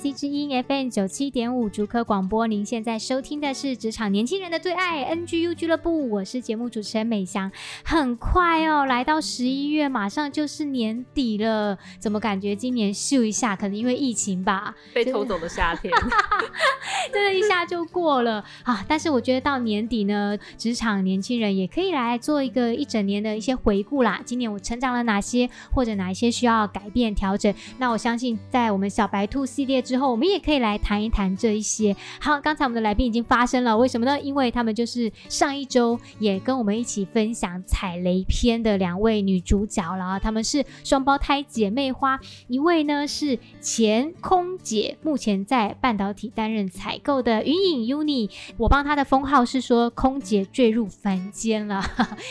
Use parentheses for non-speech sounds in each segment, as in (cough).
IC 之音 FM 九七点五竹科广播，您现在收听的是职场年轻人的最爱 NGU 俱乐部，我是节目主持人美翔。很快哦，来到十一月，马上就是年底了，怎么感觉今年咻一下，可能因为疫情吧，被偷走的夏天，(laughs) 真的，一下就过了啊！但是我觉得到年底呢，职场年轻人也可以来做一个一整年的一些回顾啦。今年我成长了哪些，或者哪一些需要改变调整？那我相信，在我们小白兔。系列之后，我们也可以来谈一谈这一些。好，刚才我们的来宾已经发声了，为什么呢？因为他们就是上一周也跟我们一起分享踩雷篇的两位女主角了。她们是双胞胎姐妹花，一位呢是前空姐，目前在半导体担任采购的云影 Uni。我帮她的封号是说，空姐坠入凡间了，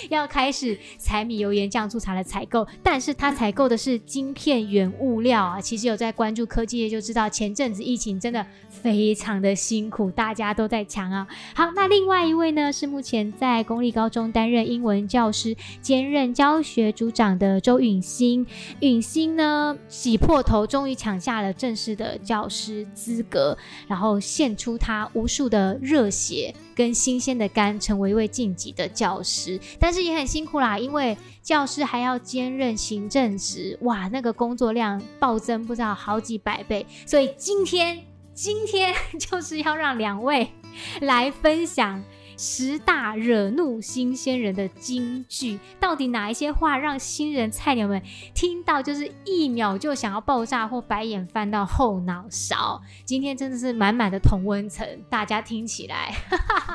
要开始柴米油盐酱醋茶的采购，但是她采购的是晶片原物料啊。其实有在关注科技业就。知道前阵子疫情真的非常的辛苦，大家都在抢啊。好，那另外一位呢，是目前在公立高中担任英文教师，兼任教学组长的周允欣。允欣呢，洗破头，终于抢下了正式的教师资格，然后献出他无数的热血跟新鲜的肝，成为一位晋级的教师。但是也很辛苦啦，因为教师还要兼任行政职，哇，那个工作量暴增，不知道好几百倍。所以今天，今天 (laughs) 就是要让两位来分享。十大惹怒新鲜人的金句，到底哪一些话让新人菜鸟们听到就是一秒就想要爆炸或白眼翻到后脑勺？今天真的是满满的同温层，大家听起来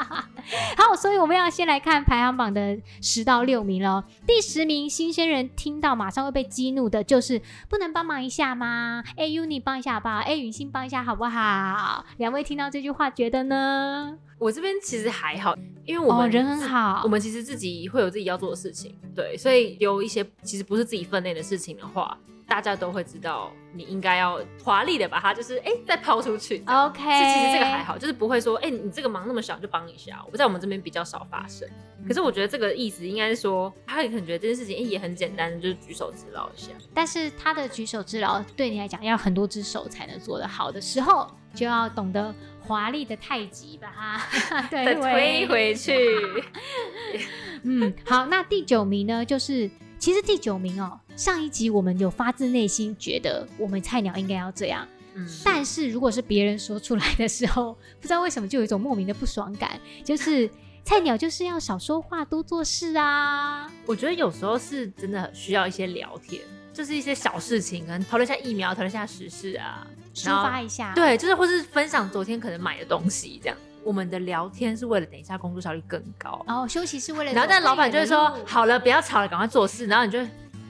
(laughs) 好，所以我们要先来看排行榜的十到六名喽。第十名，新鲜人听到马上会被激怒的就是不能帮忙一下吗？哎，Uni 帮一下好不好？哎，允欣帮一下好不好？两位听到这句话觉得呢？我这边其实还好，因为我们、哦、人很好，我们其实自己会有自己要做的事情，对，所以有一些其实不是自己分内的事情的话，大家都会知道，你应该要华丽的把它就是哎、欸、再抛出去，OK，这其实这个还好，就是不会说哎、欸、你这个忙那么小就帮一下，我在我们这边比较少发生，可是我觉得这个意思应该是说，他可能觉得这件事情、欸、也很简单，就是举手之劳一下，但是他的举手之劳对你来讲要很多只手才能做得好的时候，就要懂得。华丽的太极把它 (laughs) 再推回去。(laughs) 嗯，好，那第九名呢？就是其实第九名哦，上一集我们有发自内心觉得我们菜鸟应该要这样，嗯，但是如果是别人说出来的时候，不知道为什么就有一种莫名的不爽感，就是 (laughs) 菜鸟就是要少说话多做事啊。我觉得有时候是真的需要一些聊天。就是一些小事情，可能讨论一下疫苗，讨论一下时事啊，抒发一下。对，就是或是分享昨天可能买的东西，这样。我们的聊天是为了等一下工作效率更高，然后休息是为了。然后但老板就会说：“好了，不要吵了，赶快做事。”然后你就，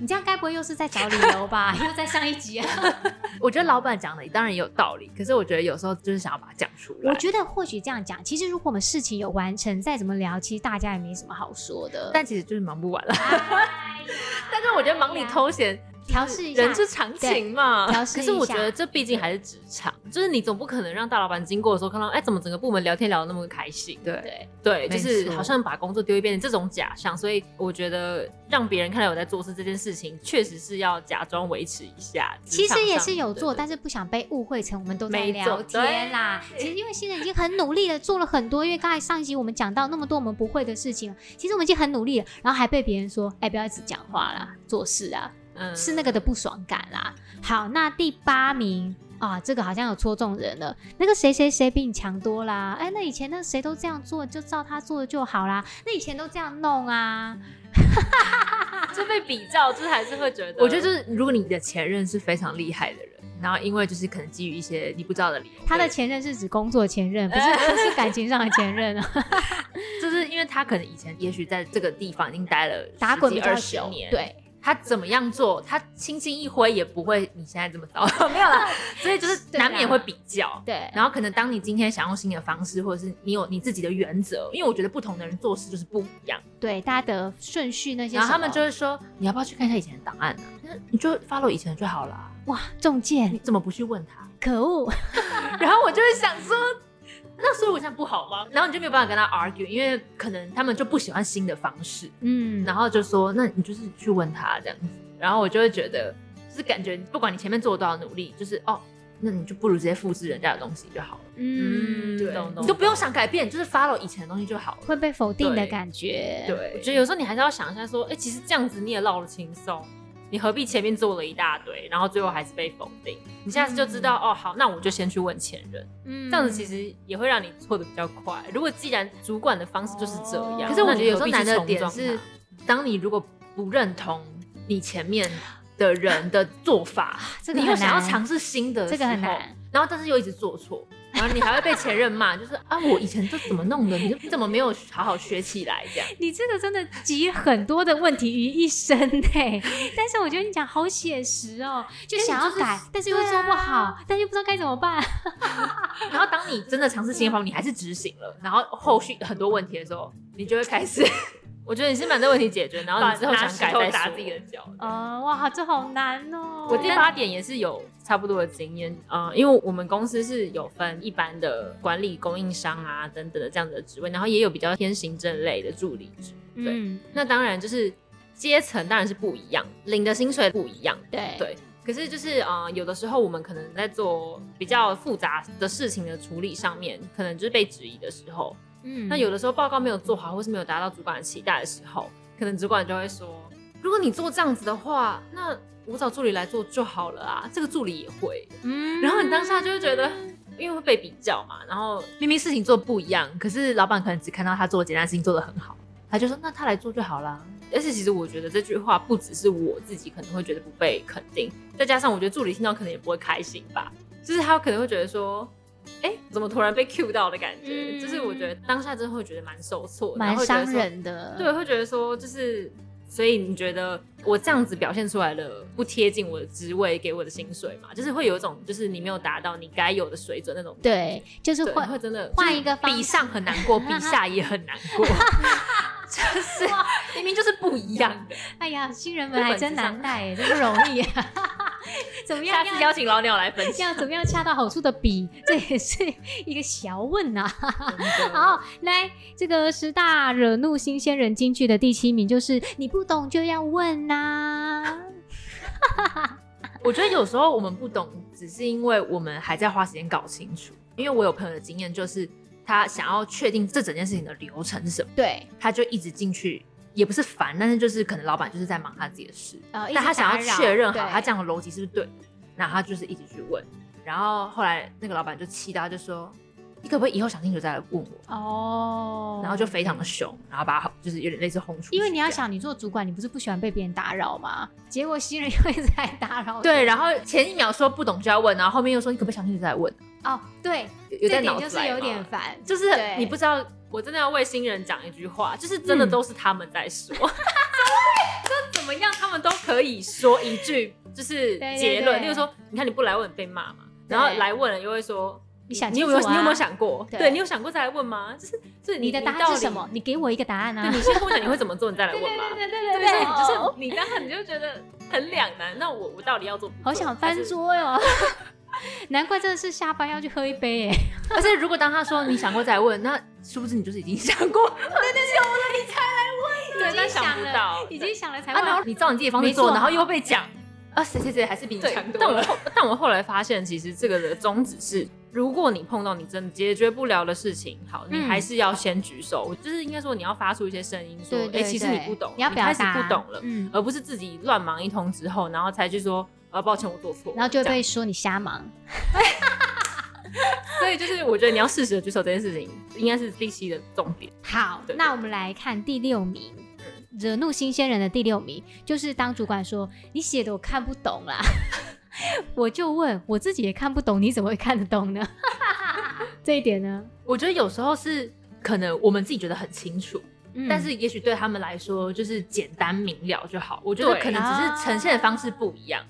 你这样该不会又是在找理由吧？(laughs) 又在上一集啊？(laughs) 我觉得老板讲的当然也有道理，可是我觉得有时候就是想要把它讲出来。我觉得或许这样讲，其实如果我们事情有完成，再怎么聊，其实大家也没什么好说的。但其实就是忙不完了。(laughs) 但是我觉得忙里偷闲。调试一下，人之常情嘛。调试。可是我觉得这毕竟还是职场，就是你总不可能让大老板经过的时候看到，哎，怎么整个部门聊天聊得那么开心？对对对，就是好像把工作丢一遍这种假象。所以我觉得让别人看到我在做事这件事情，确实是要假装维持一下。其实也是有做，但是不想被误会成我们都在聊天啦。其实因为新人已经很努力的，做了很多。因为刚才上一集我们讲到那么多我们不会的事情，其实我们已经很努力了，然后还被别人说，哎，不要一直讲话啦，做事啊。嗯，是那个的不爽感啦。好，那第八名啊，这个好像有戳中人了。那个谁谁谁比你强多啦？哎，那以前那谁都这样做，就照他做的就好啦。那以前都这样弄啊，就被比较，就是还是会觉得。我觉得就是，如果你的前任是非常厉害的人。然后因为就是可能基于一些你不知道的理由，他的前任是指工作前任，不是不是感情上的前任啊，(laughs) 就是因为他可能以前也许在这个地方已经待了打滚二十年，对。他怎么样做，他轻轻一挥也不会你现在这么糟，(laughs) (laughs) 没有啦。所以就是难免会比较，对。然后可能当你今天想用新的方式，或者是你有你自己的原则，因为我觉得不同的人做事就是不一样，对，大家的顺序那些，然后他们就会说，你要不要去看一下以前的档案呢？你就 follow 以前的就好了。哇，中箭，你怎么不去问他？可恶！(laughs) 然后我就会想说。那所以我现在不好吗？然后你就没有办法跟他 argue，因为可能他们就不喜欢新的方式，嗯，然后就说，那你就是去问他这样子，然后我就会觉得，就是感觉不管你前面做了多少努力，就是哦，那你就不如直接复制人家的东西就好了，嗯，对，你都不用想改变，就是 follow 以前的东西就好了，会被否定的感觉，对，我觉得有时候你还是要想一下，说，哎，其实这样子你也绕了轻松。你何必前面做了一大堆，然后最后还是被否定？你下次就知道、嗯、哦，好，那我就先去问前任。嗯，这样子其实也会让你错的比较快。如果既然主管的方式就是这样，哦、可是我觉得有时候难的点是，当你如果不认同你前面的人的做法，(laughs) 这个你又想要尝试新的，这个很难。然后但是又一直做错。然后你还会被前任骂，就是啊，我以前都怎么弄的，你你怎么没有好好学起来？这样，你这个真的集很多的问题于一身哎。但是我觉得你讲好写实哦，就想要改，但是又做不好，但又不知道该怎么办。(laughs) 然后当你真的尝试新方法，你还是执行了，然后后续很多问题的时候，你就会开始。我觉得你先把这问题解决，然后你之后想改再打自己的脚。啊，哇，这好难哦。我第八点也是有差不多的经验啊，因为我们公司是有分一般的管理供应商啊等等的这样的职位，然后也有比较偏行政类的助理职。对，那当然就是阶层当然是不一样，领的薪水不一样。对对，可是就是啊，有的时候我们可能在做比较复杂的事情的处理上面，可能就是被质疑的时候。嗯，那有的时候报告没有做好，或是没有达到主管的期待的时候，可能主管就会说：“如果你做这样子的话，那我找助理来做就好了啊。”这个助理也会，嗯，然后你当下就会觉得，因为会被比较嘛，然后明明事情做不一样，可是老板可能只看到他做简单事情做得很好，他就说：“那他来做就好啦。”而且其实我觉得这句话不只是我自己可能会觉得不被肯定，再加上我觉得助理听到可能也不会开心吧，就是他可能会觉得说。哎，怎么突然被 cue 到的感觉？嗯、就是我觉得当下真的会觉得蛮受挫，蛮伤人的。对，会觉得说，就是所以你觉得我这样子表现出来了，不贴近我的职位给我的薪水嘛？就是会有一种，就是你没有达到你该有的水准那种。对，就是会会真的换一个方，比上很难过，比下也很难过。(laughs) (laughs) 就是明明就是不一样的。(laughs) 哎呀，新人们还真难带，真不容易啊。(laughs) 怎么样？下次邀请老鸟来分享，怎么样恰到好处的比，这也是一个小问啊。(laughs) 好，来这个十大惹怒新鲜人金句的第七名就是你不懂就要问呐。我觉得有时候我们不懂，只是因为我们还在花时间搞清楚。因为我有朋友的经验就是。他想要确定这整件事情的流程是什么，对，他就一直进去，也不是烦，但是就是可能老板就是在忙他自己的事，呃，但他想要确认好他这样的逻辑是不是对，那他就是一直去问，然后后来那个老板就气到就说，你可不可以以后想清楚再来问我？哦，然后就非常的凶，然后把他就是有点类似轰出去。因为你要想，你做主管，你不是不喜欢被别人打扰吗？结果新人又一直在打扰。对，然后前一秒说不懂就要问，然后后面又说你可不可以想清楚再来问？哦，对，有点就是有点烦，就是你不知道，我真的要为新人讲一句话，就是真的都是他们在说，(laughs) 就怎么样，他们都可以说一句就是结论，例如说，你看你不来问被骂嘛，然后来问了又会说，你想你有没有你有没有想过？对，你有想过再来问吗？就是就是你的答案是什么？你给我一个答案啊！你先跟我讲你会怎么做，你再来问嘛。对对对对对，就是你当时你就觉得很两难，那我我到底要做？好想翻桌哟。(laughs) (laughs) 难怪真的是下班要去喝一杯哎！(laughs) 而且如果当他说你想过再问，那是不是你就是已经想过？对 (laughs) 对对，有了你才来问。对，但想不到，已经想了才问。然后你照你自己的方式做，然后又被讲啊，谁谁谁还是比你强多。但我后但我后来发现，其实这个的宗旨是，如果你碰到你真的解决不了的事情，好，你还是要先举手，就是应该说你要发出一些声音，说，哎，其实你不懂，你要表达，不懂了，而不是自己乱忙一通之后，然后才去说。啊，抱歉，我做错，然后就会被说你瞎忙。(laughs) 所以就是我觉得你要适时的举手这件事情，应该是第七的重点。好，那我们来看第六名，惹怒新鲜人的第六名，就是当主管说你写的我看不懂啦，(laughs) (laughs) 我就问我自己也看不懂，你怎么会看得懂呢？(laughs) 这一点呢？我觉得有时候是可能我们自己觉得很清楚，嗯、但是也许对他们来说就是简单明了就好。我觉得可能只是呈现的方式不一样。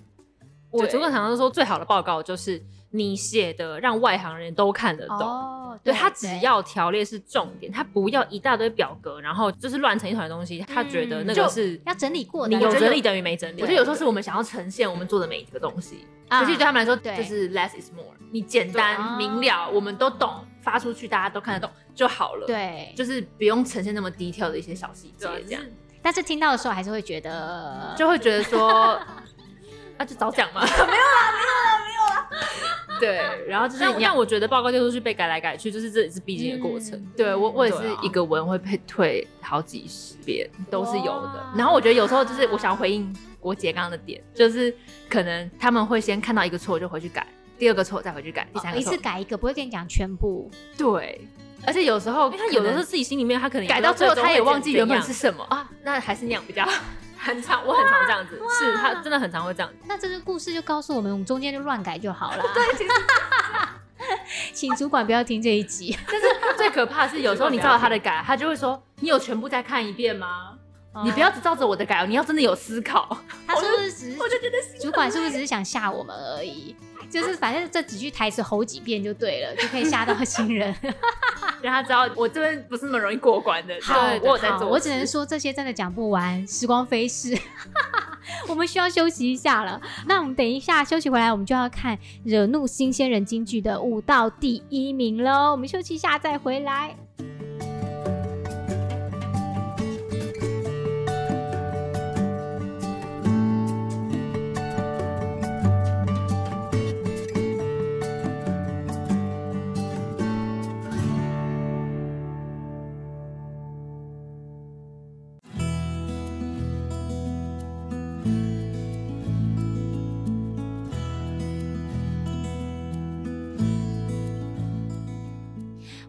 我主管常常说，最好的报告就是你写的让外行人都看得懂。哦、对，对他只要条列是重点，他不要一大堆表格，然后就是乱成一团的东西。他觉得那个是、嗯、要整理过的。你有整理等于没整理。我觉得有时候是我们想要呈现我们做的每一个东西，其实对他们来说就是 less is more。你简单明了，我们都懂，发出去大家都看得懂就好了。对，就是不用呈现那么 detail 的一些小细节这样。但是听到的时候还是会觉得，就会觉得说。(laughs) 那、啊、就早讲嘛，(laughs) 没有啦，没有啦，没有啦。(laughs) 对，然后就是，但我觉得报告就是被改来改去，就是这也是必经的过程。嗯、对我，我也是一个文会被退好几十遍，都是有的。然后我觉得有时候就是我想回应国杰刚刚的点，就是可能他们会先看到一个错就回去改，第二个错再回去改，第三个一次改一个，不会跟你讲全部。对，而且有时候因为他有的时候自己心里面他可能改到最后他也忘记原本是什么啊，那还是那样比较好。很常，我很常这样子，是他真的很常会这样子。那这个故事就告诉我们，我们中间就乱改就好了。(laughs) 对，其实 (laughs) 请主管不要听这一集。(laughs) 但是最可怕的是，有时候你照着他的改，他就会说：“你有全部再看一遍吗？你不要只照着我的改哦，你要真的有思考。”他是不是只是？我就觉得主管是不是只是想吓我们而已？就是反正这几句台词吼几遍就对了，就可以吓到 (laughs) 新人，(laughs) 让他知道我这边不是那么容易过关的。好，我有在做。我只能说这些真的讲不完，时光飞逝，(laughs) 我们需要休息一下了。那我们等一下休息回来，我们就要看惹怒新鲜人京剧的五道第一名喽。我们休息一下再回来。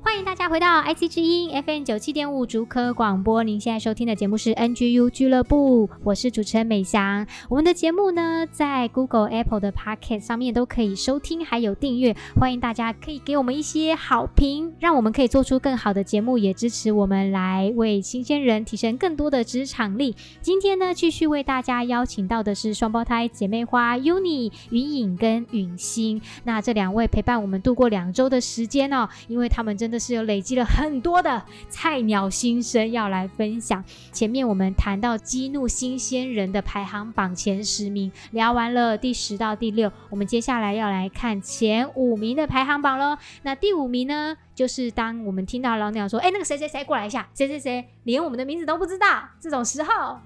欢迎大家回到 IC 之音 FM 九七点五竹科广播，您现在收听的节目是 NGU 俱乐部，我是主持人美翔。我们的节目呢，在 Google、Apple 的 Podcast 上面都可以收听，还有订阅。欢迎大家可以给我们一些好评，让我们可以做出更好的节目，也支持我们来为新鲜人提升更多的职场力。今天呢，继续为大家邀请到的是双胞胎姐妹花 Uni 云颖跟允星。那这两位陪伴我们度过两周的时间哦，因为他们真的是有累。积了很多的菜鸟新生要来分享。前面我们谈到激怒新鲜人的排行榜前十名，聊完了第十到第六，我们接下来要来看前五名的排行榜喽。那第五名呢，就是当我们听到老鸟说：“哎，那个谁谁谁过来一下，谁谁谁连我们的名字都不知道。”这种时候，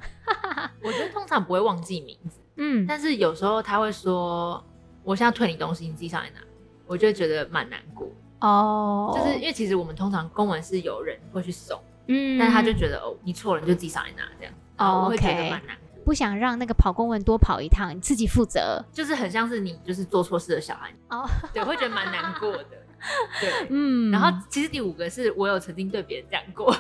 我觉得通常不会忘记名字，嗯，但是有时候他会说：“我现在退你东西，你自己上来拿。”我就觉得蛮难过。哦，就是因为其实我们通常公文是有人会去送，嗯，但是他就觉得哦，你错了，你就自己上来拿这样，哦，我会觉得蛮难过，不想让那个跑公文多跑一趟，你自己负责，就是很像是你就是做错事的小孩，哦，(laughs) 对，会觉得蛮难过的，对，嗯，然后其实第五个是我有曾经对别人讲过，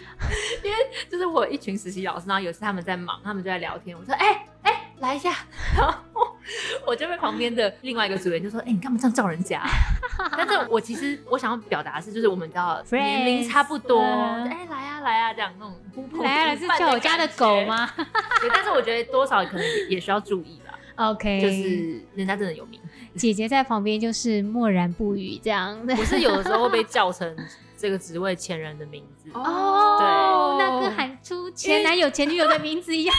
(laughs) 因为就是我有一群实习老师，然后有一次他们在忙，他们就在聊天，我说，哎、欸、哎、欸，来一下，然后。(laughs) 我就被旁边的另外一个组员就说：“哎、欸，你干嘛这样叫人家、啊？” (laughs) 但是，我其实我想要表达的是，就是我们知道年龄差不多，哎、欸，来啊来啊这样那种呼朋来啊，是叫我家的狗吗？(laughs) 对，但是我觉得多少可能也需要注意啦。OK，就是人家真的有名，姐姐在旁边就是默然不语这样。我是有的时候会被叫成这个职位前人的名字哦，对，那跟喊出前男友前女友的名字一样。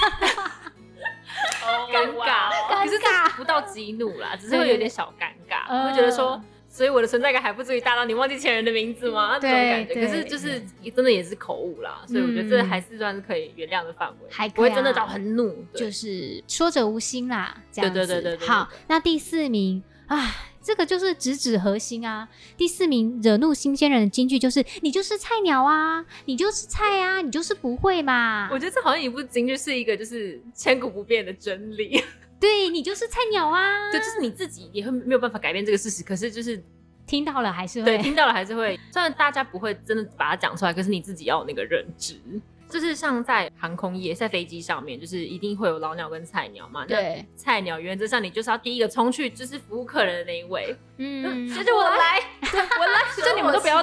(laughs) 尴尬，可是这不到激怒啦，只是会有点小尴尬，我会觉得说，所以我的存在感还不至于大到你忘记前人的名字吗？这种感觉，可是就是真的也是口误啦，所以我觉得这还是算是可以原谅的范围，还不会真的到很怒，就是说者无心啦，这样子。对对对对，好，那第四名，唉。这个就是直指核心啊！第四名惹怒新鲜人的金句就是：“你就是菜鸟啊，你就是菜啊，你就是不会嘛。”我觉得这好像一部金句是一个就是千古不变的真理。(laughs) 对，你就是菜鸟啊，对，就是你自己也会没有办法改变这个事实。可是就是听到了还是会，对，听到了还是会。虽然大家不会真的把它讲出来，可是你自己要有那个认知。就是像在航空业，在飞机上面，就是一定会有老鸟跟菜鸟嘛。对，菜鸟原则上你就是要第一个冲去，就是服务客人的那一位。嗯，学姐我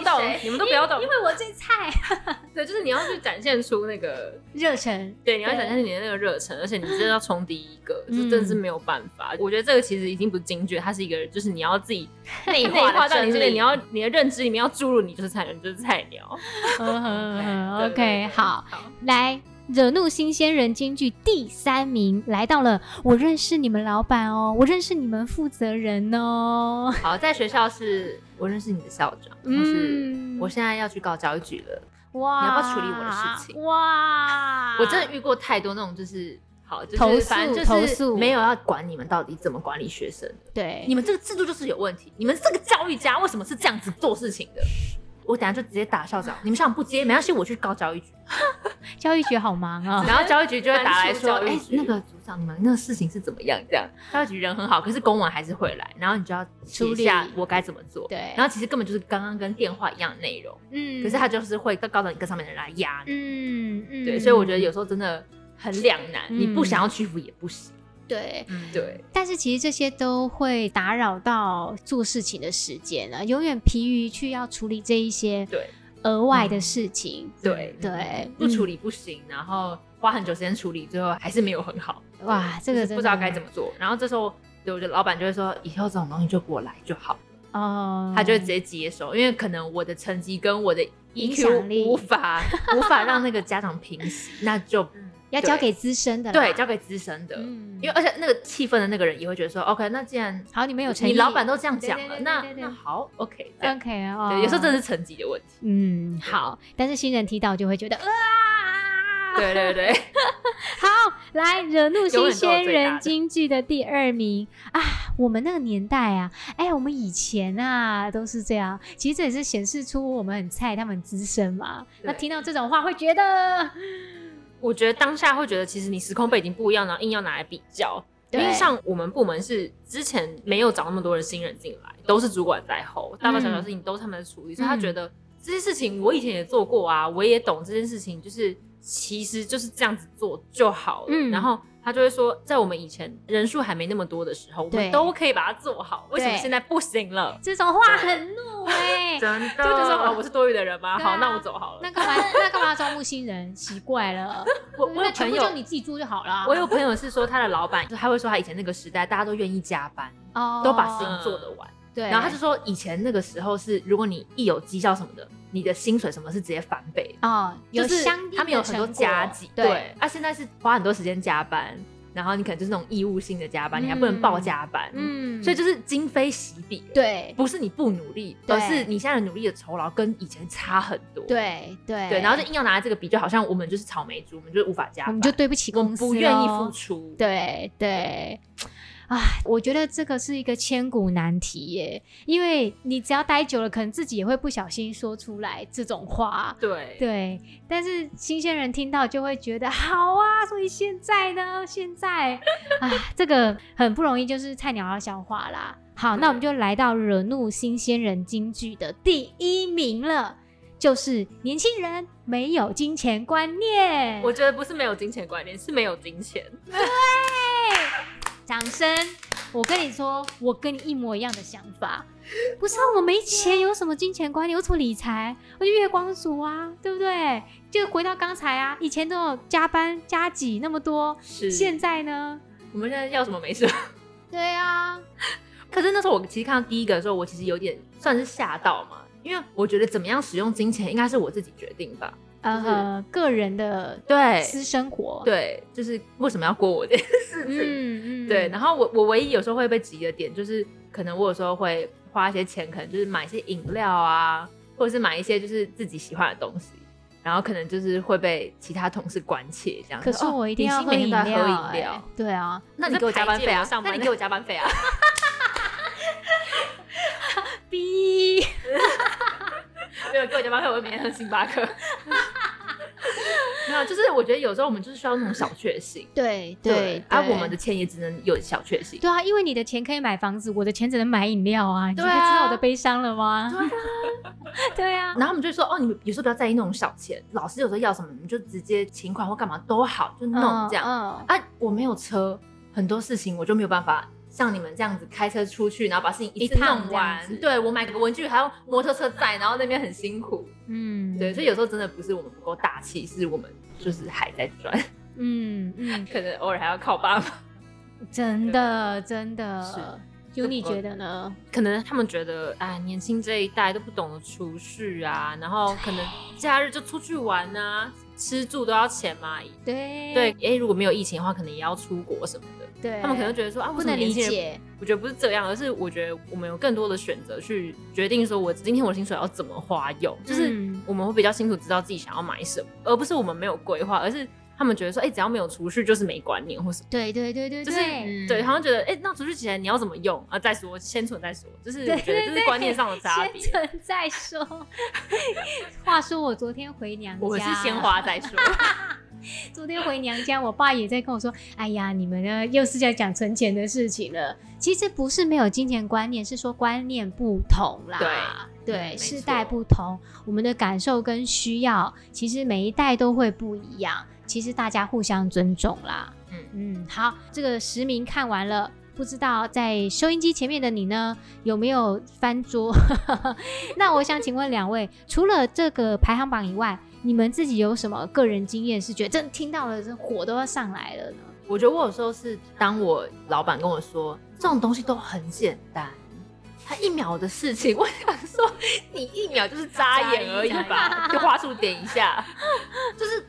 动，你们都不要动，因为我最菜。(laughs) 对，就是你要去展现出那个 (laughs) 热忱，对，你要展现出你的那个热忱，而且你真的要冲第一个，就真的是没有办法。我觉得这个其实已经不是警觉，它是一个，就是你要自己 (laughs) 内化到你这里，你要你的认知里面要注入，你就是菜鸟，你就是菜鸟。OK，好，来。惹怒新鲜人金句第三名来到了，我认识你们老板哦，我认识你们负责人哦。好，在学校是我认识你的校长，嗯，是我现在要去告教育局了，哇，你要不要处理我的事情？哇，我真的遇过太多那种就是好，就是投诉投诉，没有要管你们到底怎么管理学生，对，你们这个制度就是有问题，你们这个教育家为什么是这样子做事情的？我等下就直接打校长，你们校长不接没关系，我去告教育局。(laughs) 教育局好忙啊，(laughs) 然后教育局就会打来说，哎、欸，那个组长，你们那个事情是怎么样？这样，教育局人很好，可是公文还是会来，然后你就要处理一下我该怎么做。对，然后其实根本就是刚刚跟电话一样的内容，嗯，可是他就是会告到你跟上面的人来压你，嗯嗯，对，所以我觉得有时候真的很两难，嗯、你不想要屈服也不行。对，嗯，对，但是其实这些都会打扰到做事情的时间啊，永远疲于去要处理这一些对。额外的事情，对。对，不处理不行，然后花很久时间处理，最后还是没有很好，哇，这个不知道该怎么做。然后这时候，对，我的老板就会说，以后这种东西就过来就好。哦，他就会直接接手，因为可能我的成绩跟我的影响力。无法无法让那个家长平息，那就。要交给资深的，对，交给资深的，嗯，因为而且那个气氛的那个人也会觉得说，OK，那既然好，你们有成绩，你老板都这样讲了，那那好，OK，OK 哦，对，有时候这是成绩的问题，嗯，好，但是新人提到就会觉得，啊，(laughs) 对对对，(laughs) 好，来惹怒新鲜人京剧的第二名。啊，我们那个年代啊，哎，我们以前啊都是这样，其实这也是显示出我们很菜，他们很资深嘛，那听到这种话会觉得。我觉得当下会觉得，其实你时空背景不一样，然后硬要拿来比较。因为像我们部门是之前没有找那么多的新人进来，都是主管在后，大大小小事情都是他们在处理，嗯、所以他觉得这些事情我以前也做过啊，我也懂这件事情，就是其实就是这样子做就好了。嗯、然后。他就会说，在我们以前人数还没那么多的时候，我们都可以把它做好。为什么现在不行了？这种话很怒哎，(laughs) 真的。就是说啊，我是多余的人吗？好，那我走好了。那干嘛？那干嘛招募新人？奇怪了。(laughs) 我我有朋友，就你自己做就好了。我有朋友是说，他的老板就他会说，他以前那个时代，大家都愿意加班，都把事情做得完。对。然后他就说，以前那个时候是，如果你一有绩效什么的。你的薪水什么是直接翻倍哦，有相他们有很多加急，对。啊，现在是花很多时间加班，然后你可能就是那种义务性的加班，你还不能报加班，嗯，所以就是今非昔比，对，不是你不努力，而是你现在努力的酬劳跟以前差很多，对对。对，然后就硬要拿来这个比，就好像我们就是草莓族，我们就是无法加班，我们就对不起公司，不愿意付出，对对。啊，我觉得这个是一个千古难题耶，因为你只要待久了，可能自己也会不小心说出来这种话。对对，但是新鲜人听到就会觉得好啊，所以现在呢，现在啊，这个很不容易，就是菜鸟要消化啦。好，那我们就来到惹怒新鲜人金句的第一名了，就是年轻人没有金钱观念。我觉得不是没有金钱观念，是没有金钱。(laughs) 对。掌声！我跟你说，我跟你一模一样的想法。不是啊，我没钱，有什么金钱观念？有什么理财？我就月光族啊，对不对？就回到刚才啊，以前都有加班加几那么多，是现在呢？我们现在要什么没事？(laughs) 对啊。可是那时候我其实看到第一个的时候，我其实有点算是吓到嘛，因为我觉得怎么样使用金钱，应该是我自己决定吧。呃，个人的对私生活，对，就是为什么要过我这件 (laughs) 事情？嗯嗯，对。然后我我唯一有时候会被质疑的点，就是可能我有时候会花一些钱，可能就是买一些饮料啊，或者是买一些就是自己喜欢的东西，然后可能就是会被其他同事关切这样。可是我一定要喝饮料，喝饮料。对啊，那你给我加班费啊？那你给我加班费啊？逼。没有给我加班费，我会每天喝星巴克。(laughs) 没有，就是我觉得有时候我们就是需要那种小确幸。对对，而我们的钱也只能有小确幸。对啊，因为你的钱可以买房子，我的钱只能买饮料啊。对啊，你知道我的悲伤了吗？对啊，(laughs) 对啊。然后我们就说，哦，你们有时候不要在意那种小钱，老师有时候要什么，你就直接请款或干嘛都好，就弄这样。嗯。啊，我没有车，很多事情我就没有办法。像你们这样子开车出去，然后把事情一次弄完。对，我买个文具还要摩托车载，然后那边很辛苦。嗯，对，所以有时候真的不是我们不够大气，是我们就是还在赚。嗯嗯，(laughs) 可能偶尔还要靠爸爸。真的真的。是。有你觉得呢？可能他们觉得，哎，年轻这一代都不懂得储蓄啊，然后可能假日就出去玩啊，吃住都要钱嘛。对对，哎，如果没有疫情的话，可能也要出国什么的。对，他们可能觉得说啊，不能理解。我觉得不是这样，而是我觉得我们有更多的选择去决定说，我今天我的薪水要怎么花用，就是我们会比较清楚知道自己想要买什么，而不是我们没有规划，而是。他们觉得说，哎、欸，只要没有储蓄，就是没观念，或什么。对对对对，就是对，好像觉得，哎、欸，那储蓄起来你要怎么用啊？再说，先存再说，就是我觉得这是观念上的差别。先存再说。(laughs) 话说我昨天回娘家，我是先花再说。(laughs) (laughs) 昨天回娘家，我爸也在跟我说，哎呀，你们呢又是在讲存钱的事情了。其实不是没有金钱观念，是说观念不同啦。对对，世代不同，我们的感受跟需要，其实每一代都会不一样。其实大家互相尊重啦。嗯嗯，好，这个实名看完了，不知道在收音机前面的你呢，有没有翻桌？(laughs) 那我想请问两位，除了这个排行榜以外，你们自己有什么个人经验是觉得真听到了，这火都要上来了呢？我觉得我有时候是当我老板跟我说这种东西都很简单，他一秒的事情，我想说你一秒就是眨眼而已吧，(laughs) 就花鼠点一下，就是。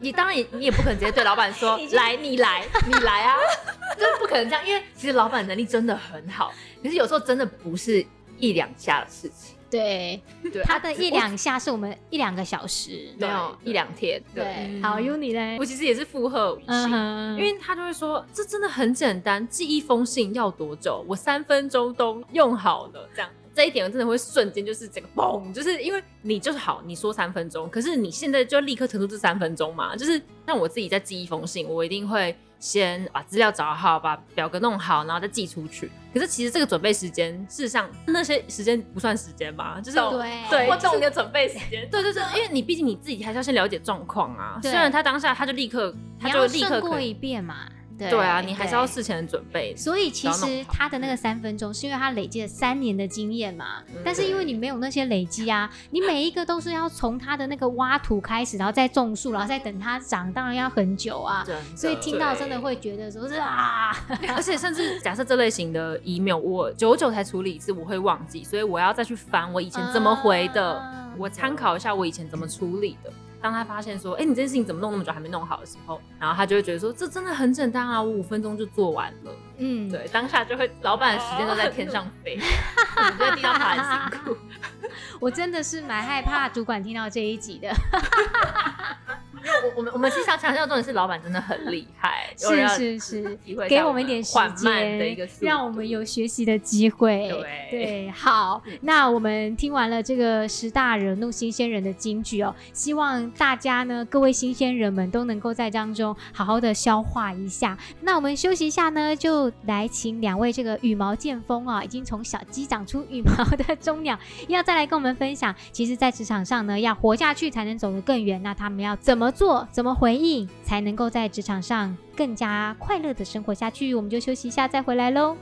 你当然也，你也不可能直接对老板说：“ (laughs) 来，你来，你来啊！” (laughs) 就是不可能这样，因为其实老板能力真的很好，可是有时候真的不是一两下的事情。对，对，他的一两下是我们一两个小时，没有一两天。对，好，有你嘞。我其实也是附和语气，因为他就会说：“这真的很简单，寄一封信要多久？我三分钟都用好了。”这样。这一点我真的会瞬间就是整个嘣，就是因为你就是好，你说三分钟，可是你现在就立刻腾出这三分钟嘛？就是像我自己在寄一封信，我一定会先把资料找好，把表格弄好，然后再寄出去。可是其实这个准备时间，事实上那些时间不算时间吧？就是对对，我懂你的准备时间。(laughs) 对对对，因为你毕竟你自己还是要先了解状况啊。虽然他当下他就立刻，他就立刻过一遍嘛。对，对啊，你还是要事前的准备。所以其实他的那个三分钟，是因为他累积了三年的经验嘛。嗯、但是因为你没有那些累积啊，你每一个都是要从他的那个挖土开始，然后再种树，然后再等它长，当然要很久啊。所以听到真的会觉得说是啊，而且甚至假设这类型的 email 我久久才处理一次，我会忘记，所以我要再去翻我以前怎么回的，啊、我参考一下我以前怎么处理的。当他发现说，哎、欸，你这件事情怎么弄那么久还没弄好的时候，然后他就会觉得说，这真的很简单啊，我五分钟就做完了。嗯，对，当下就会，老板的时间都在天上飞，(laughs) 我觉得地上爬很辛苦。(laughs) 我真的是蛮害怕主管听到这一集的。(laughs) 我我们我们其实想强调重点是老板真的很厉害，是是是，给我们一点时间，让我们有学习的机会。对对，好，那我们听完了这个十大惹怒新鲜人的金句哦，希望大家呢，各位新鲜人们都能够在当中好好的消化一下。那我们休息一下呢，就来请两位这个羽毛剑锋啊，已经从小鸡长出羽毛的中鸟，要再来跟我们分享，其实，在职场上呢，要活下去才能走得更远。那他们要怎么做？怎么回应才能够在职场上更加快乐的生活下去？我们就休息一下，再回来喽。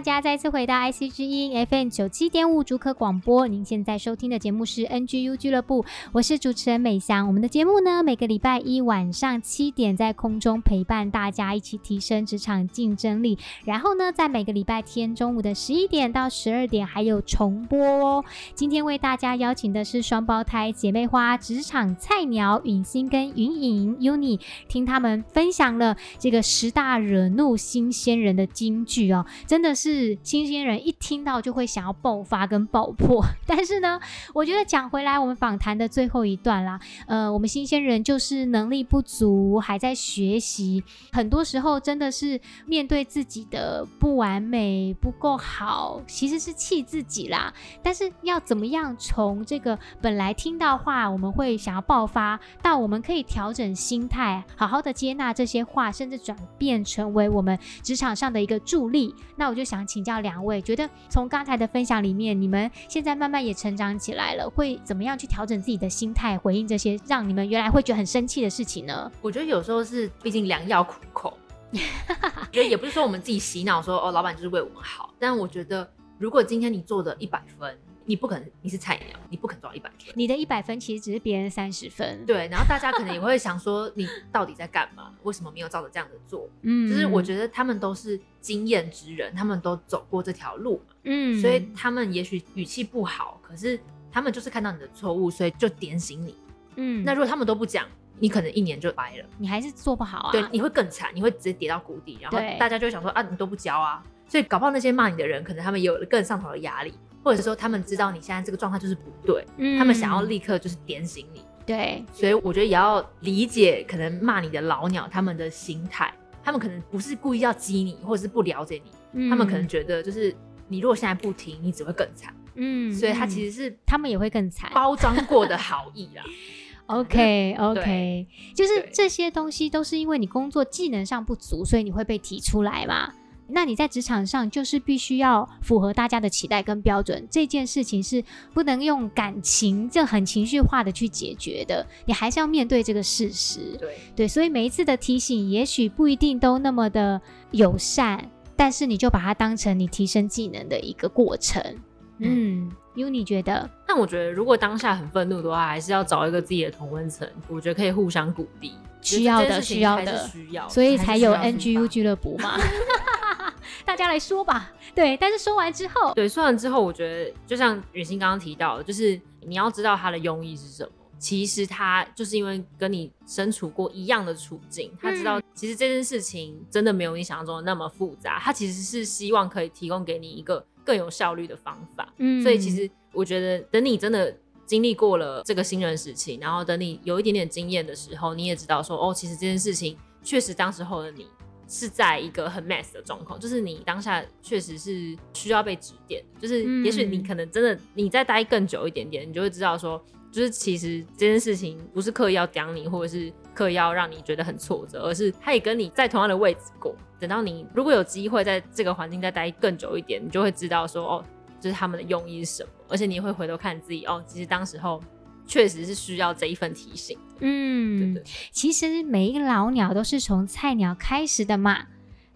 大家再次回到 IC 之音 FM 九七点五主科广播。您现在收听的节目是 NGU 俱乐部，我是主持人美翔。我们的节目呢，每个礼拜一晚上七点在空中陪伴大家，一起提升职场竞争力。然后呢，在每个礼拜天中午的十一点到十二点还有重播哦。今天为大家邀请的是双胞胎姐妹花职场菜鸟允欣跟云颖 Uni，听他们分享了这个十大惹怒新鲜人的金句哦，真的是是新鲜人一听到就会想要爆发跟爆破，(laughs) 但是呢，我觉得讲回来，我们访谈的最后一段啦，呃，我们新鲜人就是能力不足，还在学习，很多时候真的是面对自己的不完美、不够好，其实是气自己啦。但是要怎么样从这个本来听到话我们会想要爆发，到我们可以调整心态，好好的接纳这些话，甚至转变成为我们职场上的一个助力，那。我就想请教两位，觉得从刚才的分享里面，你们现在慢慢也成长起来了，会怎么样去调整自己的心态，回应这些让你们原来会觉得很生气的事情呢？我觉得有时候是，毕竟良药苦口，(laughs) 觉得也不是说我们自己洗脑说哦，老板就是为我们好，但我觉得如果今天你做的一百分。你不可能，你是菜鸟，你不可能做到一百分。你的一百分其实只是别人三十分。对，然后大家可能也会想说，你到底在干嘛？(laughs) 为什么没有照着这样子做？嗯，就是我觉得他们都是经验之人，他们都走过这条路，嗯，所以他们也许语气不好，可是他们就是看到你的错误，所以就点醒你。嗯，那如果他们都不讲，你可能一年就掰了，你还是做不好啊。对，你会更惨，你会直接跌到谷底，然后大家就会想说啊，你都不教啊，所以搞不好那些骂你的人，可能他们也有了更上头的压力。或者是说，他们知道你现在这个状态就是不对，嗯，他们想要立刻就是点醒你，对，所以我觉得也要理解可能骂你的老鸟他们的心态，他们可能不是故意要激你，或者是不了解你，嗯，他们可能觉得就是你如果现在不听，你只会更惨，嗯，所以他其实是他们也会更惨，包装过的好意啦。(laughs) OK (laughs) OK，就是这些东西都是因为你工作技能上不足，所以你会被提出来嘛。那你在职场上就是必须要符合大家的期待跟标准，这件事情是不能用感情这很情绪化的去解决的，你还是要面对这个事实。对对，所以每一次的提醒也许不一定都那么的友善，但是你就把它当成你提升技能的一个过程。嗯，因为你觉得？但我觉得如果当下很愤怒的话，还是要找一个自己的同温层，我觉得可以互相鼓励。需要的，需要的，需要，所以才有 NGU 俱乐部嘛。(laughs) 大家来说吧，对。但是说完之后，对，说完之后，我觉得就像雨欣刚刚提到的，就是你要知道他的用意是什么。其实他就是因为跟你身处过一样的处境，他知道其实这件事情真的没有你想象中的那么复杂。他其实是希望可以提供给你一个更有效率的方法。嗯，所以其实我觉得等你真的。经历过了这个新人时期，然后等你有一点点经验的时候，你也知道说，哦，其实这件事情确实当时候的你是在一个很 mess 的状况，就是你当下确实是需要被指点，就是也许你可能真的你再待更久一点点，你就会知道说，就是其实这件事情不是刻意要刁你，或者是刻意要让你觉得很挫折，而是他也跟你在同样的位置过。等到你如果有机会在这个环境再待更久一点，你就会知道说，哦。就是他们的用意是什么，而且你也会回头看自己哦，其实当时候确实是需要这一份提醒。嗯，对对。其实每一个老鸟都是从菜鸟开始的嘛。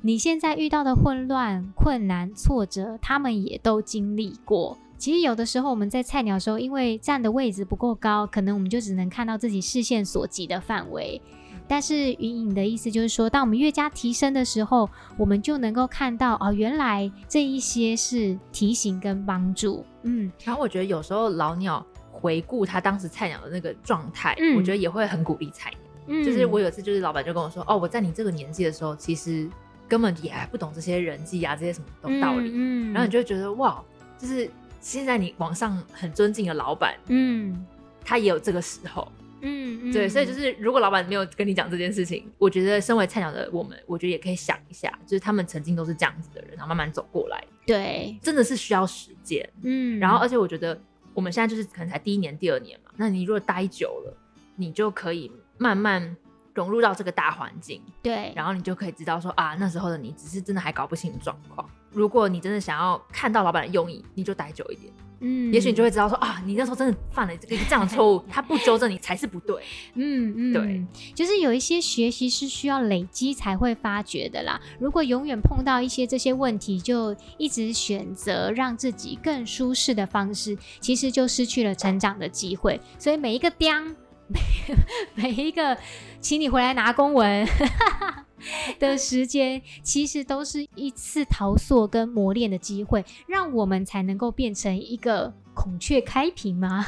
你现在遇到的混乱、困难、挫折，他们也都经历过。其实有的时候我们在菜鸟的时候，因为站的位置不够高，可能我们就只能看到自己视线所及的范围。但是云影的意思就是说，当我们越加提升的时候，我们就能够看到哦，原来这一些是提醒跟帮助。嗯，然后我觉得有时候老鸟回顾他当时菜鸟的那个状态，嗯，我觉得也会很鼓励菜鸟。嗯，就是我有一次就是老板就跟我说，哦，我在你这个年纪的时候，其实根本也还不懂这些人际啊，这些什么都道理。嗯，嗯，然后你就会觉得哇，就是现在你网上很尊敬的老板，嗯，他也有这个时候。嗯，嗯，对，所以就是如果老板没有跟你讲这件事情，我觉得身为菜鸟的我们，我觉得也可以想一下，就是他们曾经都是这样子的人，然后慢慢走过来。对，真的是需要时间。嗯，然后而且我觉得我们现在就是可能才第一年、第二年嘛，那你如果待久了，你就可以慢慢融入到这个大环境。对，然后你就可以知道说啊，那时候的你只是真的还搞不清状况。如果你真的想要看到老板的用意，你就待久一点。嗯，也许你就会知道说啊，你那时候真的犯了这个这样的错误，(laughs) 他不纠正你才是不对。嗯嗯，对，就是有一些学习是需要累积才会发觉的啦。如果永远碰到一些这些问题，就一直选择让自己更舒适的方式，其实就失去了成长的机会。所以每一个钉，每 (laughs) 每一个，请你回来拿公文。(laughs) 的时间其实都是一次逃脱跟磨练的机会，让我们才能够变成一个孔雀开屏吗？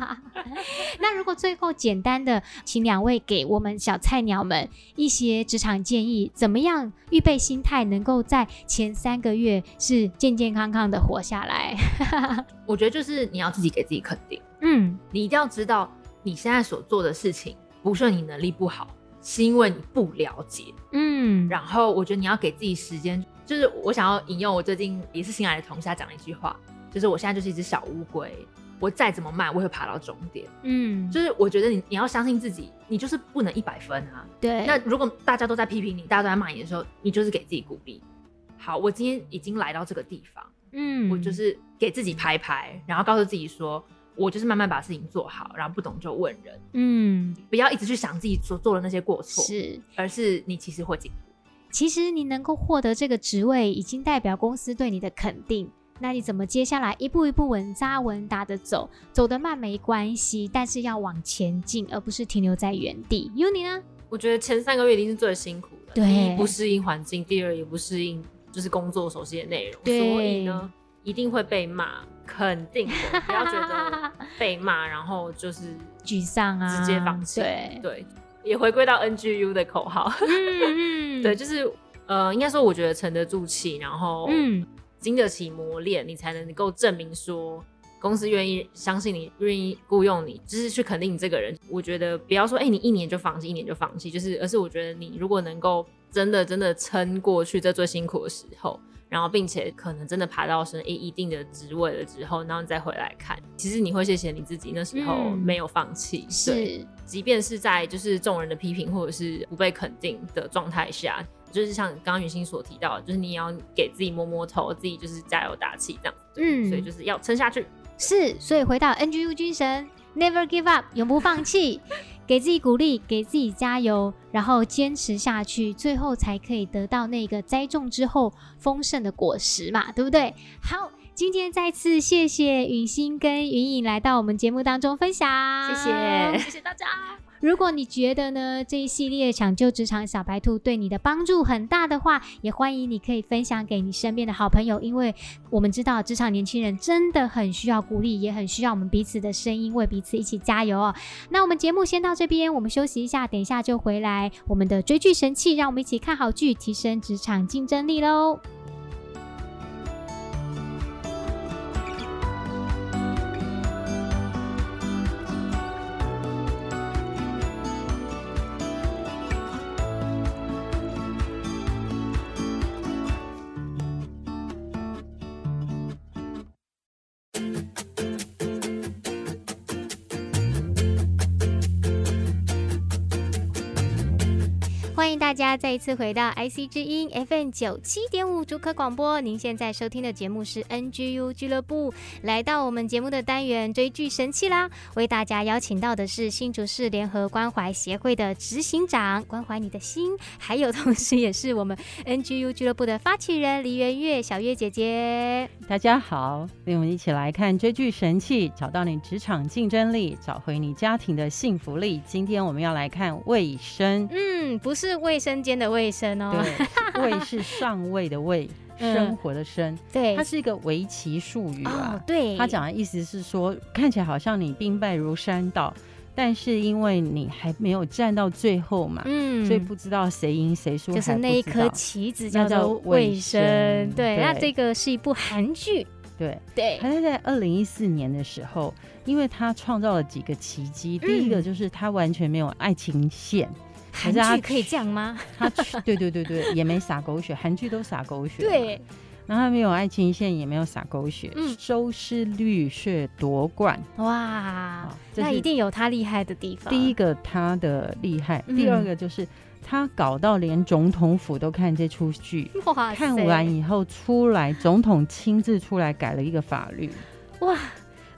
(laughs) 那如果最后简单的请两位给我们小菜鸟们一些职场建议，怎么样预备心态，能够在前三个月是健健康康的活下来？(laughs) 我觉得就是你要自己给自己肯定，嗯，你一定要知道你现在所做的事情不是你能力不好。是因为你不了解，嗯，然后我觉得你要给自己时间，就是我想要引用我最近也是新来的同事他讲的一句话，就是我现在就是一只小乌龟，我再怎么慢，我会爬到终点，嗯，就是我觉得你你要相信自己，你就是不能一百分啊，对。那如果大家都在批评你，大家都在骂你的时候，你就是给自己鼓励，好，我今天已经来到这个地方，嗯，我就是给自己拍拍，然后告诉自己说。我就是慢慢把事情做好，然后不懂就问人，嗯，不要一直去想自己所做的那些过错，是，而是你其实会进步。其实你能够获得这个职位，已经代表公司对你的肯定。那你怎么接下来一步一步稳扎稳打的走？走得慢没关系，但是要往前进，而不是停留在原地。有你呢？我觉得前三个月一定是最辛苦的，对，第一不适应环境，第二也不适应就是工作熟悉的内容，所以呢，一定会被骂。肯定的，不要觉得被骂，然后就是沮丧啊，直接放弃。对对，也回归到 NGU 的口号。嗯，(laughs) 对，就是呃，应该说，我觉得沉得住气，然后嗯，经得起磨练，你才能够证明说公司愿意相信你，愿意雇佣你，就是去肯定你这个人。我觉得不要说，哎、欸，你一年就放弃，一年就放弃，就是，而是我觉得你如果能够真的真的撑过去这最辛苦的时候。然后，并且可能真的爬到升一一定的职位了之后，然后你再回来看，其实你会谢谢你自己那时候没有放弃。是、嗯，即便是在就是众人的批评或者是不被肯定的状态下，就是像刚刚云欣所提到的，就是你也要给自己摸摸头，自己就是加油打气这样子。嗯，所以就是要撑下去。是，所以回到 NGU 精神，Never give up，永不放弃。(laughs) 给自己鼓励，给自己加油，然后坚持下去，最后才可以得到那个栽种之后丰盛的果实嘛，对不对？好，今天再次谢谢允欣跟云颖来到我们节目当中分享，谢谢，谢谢大家。如果你觉得呢，这一系列抢救职场小白兔对你的帮助很大的话，也欢迎你可以分享给你身边的好朋友，因为我们知道职场年轻人真的很需要鼓励，也很需要我们彼此的声音，为彼此一起加油哦。那我们节目先到这边，我们休息一下，等一下就回来。我们的追剧神器，让我们一起看好剧，提升职场竞争力喽。欢迎大家再一次回到 IC 之音 FM 九七点五主科广播。您现在收听的节目是 NGU 俱乐部，来到我们节目的单元追剧神器啦。为大家邀请到的是新竹市联合关怀协会的执行长，关怀你的心，还有同时也是我们 NGU 俱乐部的发起人李媛月小月姐姐。大家好，让我们一起来看追剧神器，找到你职场竞争力，找回你家庭的幸福力。今天我们要来看卫生，嗯，不是。卫生间的卫生哦，对，卫 (laughs) 是上位的卫，生活的生，对，它是一个围棋术语啊，对，它讲的意思是说，看起来好像你兵败如山倒，但是因为你还没有站到最后嘛，嗯，所以不知道谁赢谁输，就是那一颗棋子叫做卫生，对，那这个是一部韩剧，对对，它在二零一四年的时候，因为它创造了几个奇迹，第一个就是它完全没有爱情线。韩剧可以这样吗？他对对对对，也没撒狗血，韩剧都撒狗血。对，然后他没有爱情线，也没有洒狗血，嗯、收视率却夺冠。哇，那一定有他厉害的地方。第一个他的厉害，嗯、第二个就是他搞到连总统府都看这出剧，哇看完以后出来，总统亲自出来改了一个法律。哇，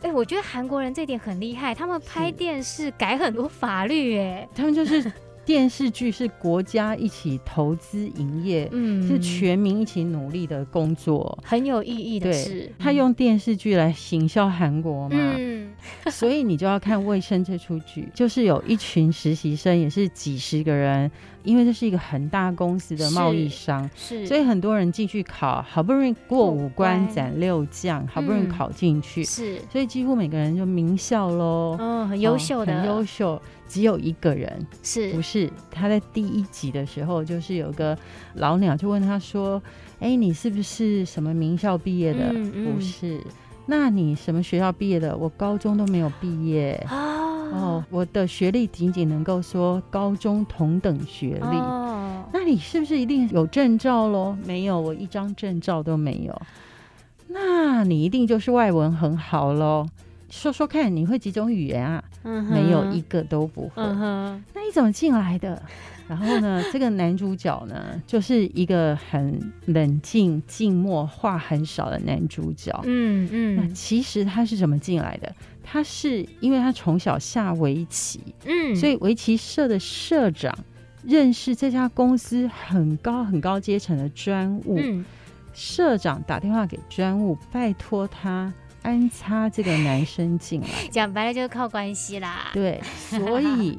哎、欸，我觉得韩国人这点很厉害，他们拍电视改很多法律，哎，他们就是。电视剧是国家一起投资营业，嗯，是全民一起努力的工作，很有意义的事。对，他用电视剧来行销韩国嘛，嗯，(laughs) (laughs) 所以你就要看《卫生》这出剧，就是有一群实习生，也是几十个人。因为这是一个很大公司的贸易商，是，是所以很多人进去考，好不容易过五关斩六将，嗯、好不容易考进去，是，所以几乎每个人就名校喽，嗯，很优秀的，哦、很优秀。只有一个人是，不是他在第一集的时候，就是有个老鸟就问他说：“哎，你是不是什么名校毕业的？嗯嗯、不是。那你什么学校毕业的？我高中都没有毕业。啊”哦，我的学历仅仅能够说高中同等学历。哦，那你是不是一定有证照喽？没有，我一张证照都没有。那你一定就是外文很好喽？说说看，你会几种语言啊？嗯，没有一个都不会。嗯，那你怎么进来的？(laughs) 然后呢，这个男主角呢，就是一个很冷静、静默、话很少的男主角。嗯嗯，那其实他是怎么进来的？他是因为他从小下围棋，嗯，所以围棋社的社长认识这家公司很高很高阶层的专务，嗯，社长打电话给专务，拜托他安插这个男生进来。(laughs) 讲白了就是靠关系啦。对，所以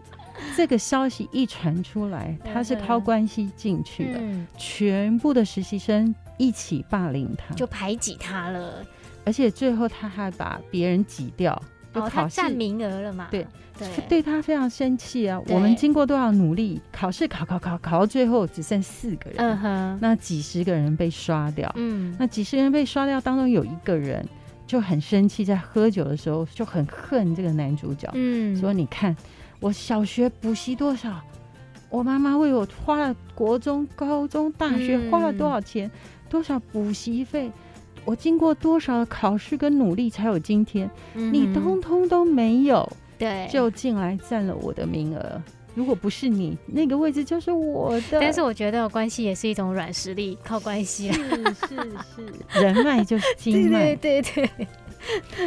这个消息一传出来，他是靠关系进去的，嗯，全部的实习生一起霸凌他，就排挤他了，而且最后他还把别人挤掉。哦，他占名额了嘛？对对，对他非常生气啊！我们经过多少努力，考试考考考考到最后只剩四个人，嗯哼，那几十个人被刷掉，嗯，那几十人被刷掉当中有一个人就很生气，在喝酒的时候就很恨这个男主角，嗯，说你看我小学补习多少，我妈妈为我花了国中、高中、大学花了多少钱，多少补习费。我经过多少考试跟努力才有今天，嗯、你通通都没有，对，就进来占了我的名额。如果不是你，那个位置就是我的。但是我觉得关系也是一种软实力，靠关系啊，(laughs) 是是是，人脉就是金脉，对对对，对。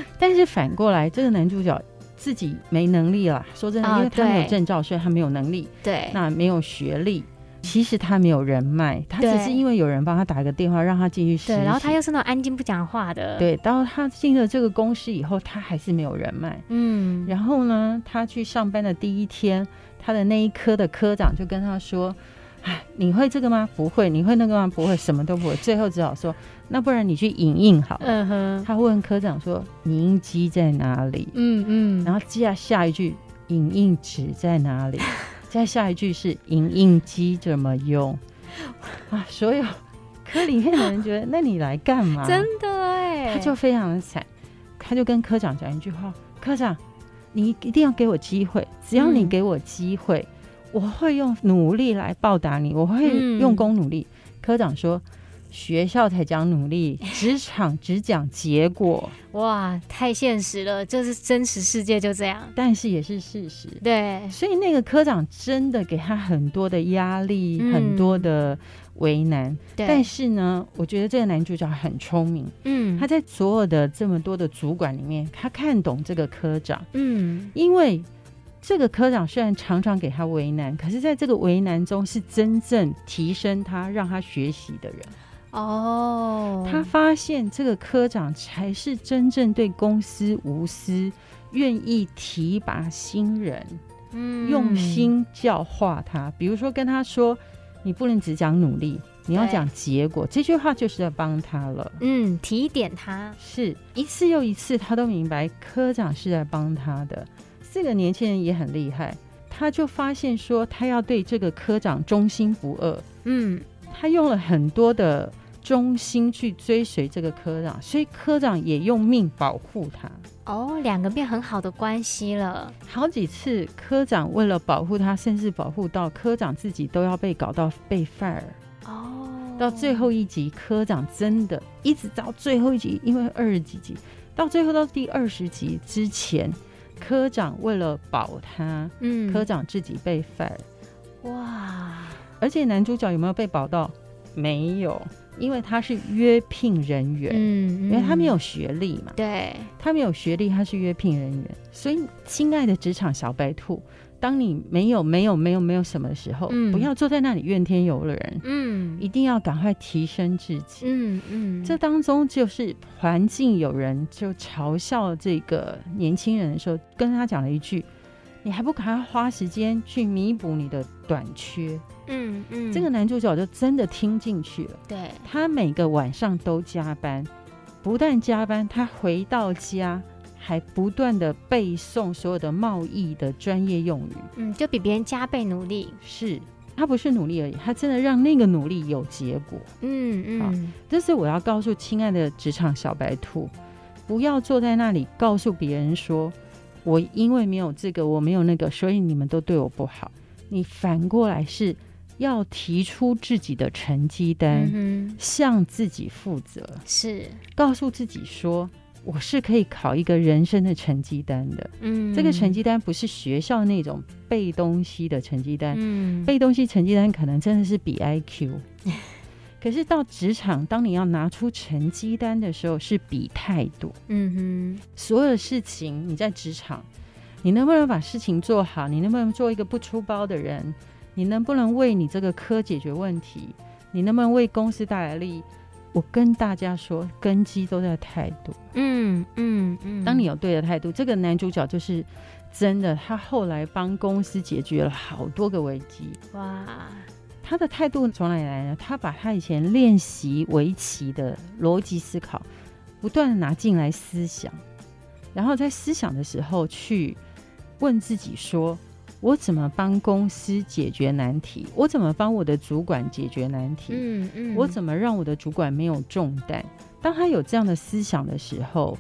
(laughs) 但是反过来，这个男主角自己没能力了。说真的，因为他没有证照，所以他没有能力。对，那没有学历。其实他没有人脉，他只是因为有人帮他打个电话让他进去实习。对，然后他又是那种安静不讲话的。对，到他进了这个公司以后，他还是没有人脉。嗯，然后呢，他去上班的第一天，他的那一科的科长就跟他说：“哎，你会这个吗？不会。你会那个吗？不会，什么都不会。”最后只好说：“那不然你去影印好了。”嗯哼。他问科长说：“影印机在哪里？”嗯嗯。然后接下下一句：“影印纸在哪里？” (laughs) 再下一句是影印机怎么用啊？所有科里面的人觉得，那你来干嘛？真的哎，他就非常的惨，他就跟科长讲一句话：科长，你一定要给我机会，只要你给我机会，嗯、我会用努力来报答你，我会用功努力。嗯、科长说。学校才讲努力，职场只讲结果。哇，太现实了，就是真实世界就这样。但是也是事实。对，所以那个科长真的给他很多的压力，嗯、很多的为难。对。但是呢，我觉得这个男主角很聪明。嗯。他在所有的这么多的主管里面，他看懂这个科长。嗯。因为这个科长虽然常常给他为难，可是在这个为难中，是真正提升他、让他学习的人。哦，他发现这个科长才是真正对公司无私，愿意提拔新人，嗯，用心教化他。比如说跟他说：“你不能只讲努力，你要讲结果。”这句话就是在帮他了。嗯，提点他，是一次又一次，他都明白科长是在帮他的。这个年轻人也很厉害，他就发现说他要对这个科长忠心不二。嗯，他用了很多的。忠心去追随这个科长，所以科长也用命保护他。哦，两个变很好的关系了。好几次，科长为了保护他，甚至保护到科长自己都要被搞到被 fire。哦，到最后一集，科长真的一直到最后一集，因为二十几集，到最后到第二十集之前，科长为了保他，嗯，科长自己被 fire。哇！而且男主角有没有被保到？没有，因为他是约聘人员，嗯，因为他没有学历嘛，对，他没有学历，他是约聘人员，所以，亲爱的职场小白兔。当你没有没有没有没有什么的时候，嗯、不要坐在那里怨天尤人，嗯，一定要赶快提升自己，嗯嗯。这当中就是环境有人就嘲笑这个年轻人的时候，跟他讲了一句：“你还不赶快花时间去弥补你的短缺？”嗯嗯。这个男主角就真的听进去了，对，他每个晚上都加班，不但加班，他回到家。还不断的背诵所有的贸易的专业用语，嗯，就比别人加倍努力。是，他不是努力而已，他真的让那个努力有结果。嗯嗯，好，这是我要告诉亲爱的职场小白兔，不要坐在那里告诉别人说，我因为没有这个，我没有那个，所以你们都对我不好。你反过来是要提出自己的成绩单，嗯，向自己负责，是告诉自己说。我是可以考一个人生的成绩单的，嗯，这个成绩单不是学校那种背东西的成绩单，嗯，背东西成绩单可能真的是比 IQ，可是到职场，当你要拿出成绩单的时候，是比态度，嗯哼，所有的事情你在职场，你能不能把事情做好？你能不能做一个不出包的人？你能不能为你这个科解决问题？你能不能为公司带来利益？我跟大家说，根基都在态度。嗯嗯嗯。当你有对的态度，这个男主角就是真的。他后来帮公司解决了好多个危机。哇！他的态度从哪里来呢？他把他以前练习围棋的逻辑思考，不断的拿进来思想，然后在思想的时候去问自己说。我怎么帮公司解决难题？我怎么帮我的主管解决难题？嗯嗯，我怎么让我的主管没有重担？当他有这样的思想的时候，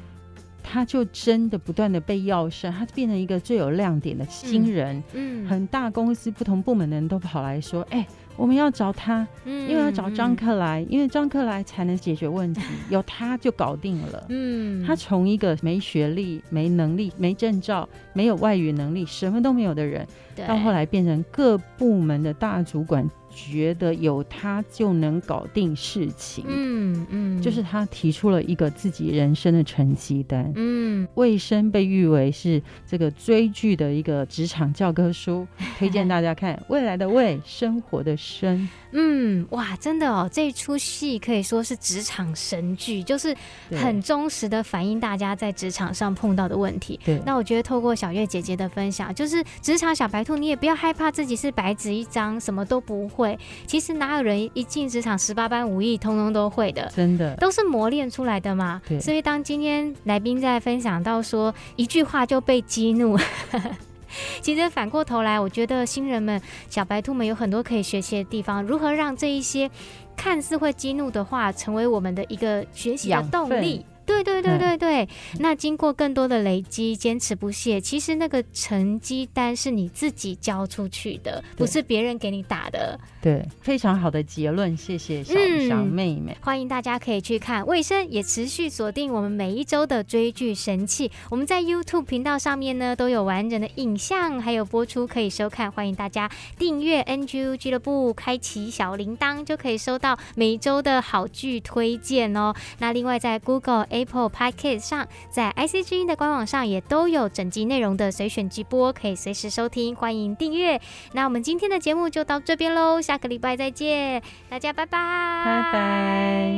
他就真的不断的被要升，他变成一个最有亮点的新人。嗯，很大公司不同部门的人都跑来说：“哎。”我们要找他，因为要找张克莱，因为张克莱才能解决问题，(laughs) 有他就搞定了。嗯，他从一个没学历、没能力、没证照、没有外语能力、什么都没有的人，到后来变成各部门的大主管。觉得有他就能搞定事情，嗯嗯，就是他提出了一个自己人生的成绩单，嗯，卫生被誉为是这个追剧的一个职场教科书，(laughs) 推荐大家看《未来的魏，生活的生》。嗯，哇，真的哦，这出戏可以说是职场神剧，就是很忠实的反映大家在职场上碰到的问题。对，那我觉得透过小月姐姐的分享，就是职场小白兔，你也不要害怕自己是白纸一张，什么都不会。其实哪有人一进职场十八般武艺通通都会的？真的都是磨练出来的嘛。对，所以当今天来宾在分享到说一句话就被激怒。(laughs) 其实反过头来，我觉得新人们、小白兔们有很多可以学习的地方。如何让这一些看似会激怒的话，成为我们的一个学习的动力？对对对对对。那经过更多的累积，坚持不懈，其实那个成绩单是你自己交出去的，不是别人给你打的。对，非常好的结论，谢谢小、嗯、小妹妹。欢迎大家可以去看魏生，也持续锁定我们每一周的追剧神器。我们在 YouTube 频道上面呢都有完整的影像，还有播出可以收看。欢迎大家订阅 NGU 俱乐部，开启小铃铛，就可以收到每一周的好剧推荐哦。那另外在 Google、Apple Podcast 上，在 IC 之音的官网上也都有整集内容的随选直播，可以随时收听。欢迎订阅。那我们今天的节目就到这边喽。下个礼拜再见，大家拜拜，拜拜。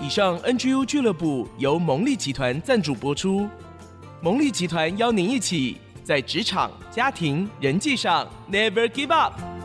以上 NGU 俱乐部由蒙利集团赞助播出，蒙利集团邀您一起。在职场、家庭、人际上，Never give up。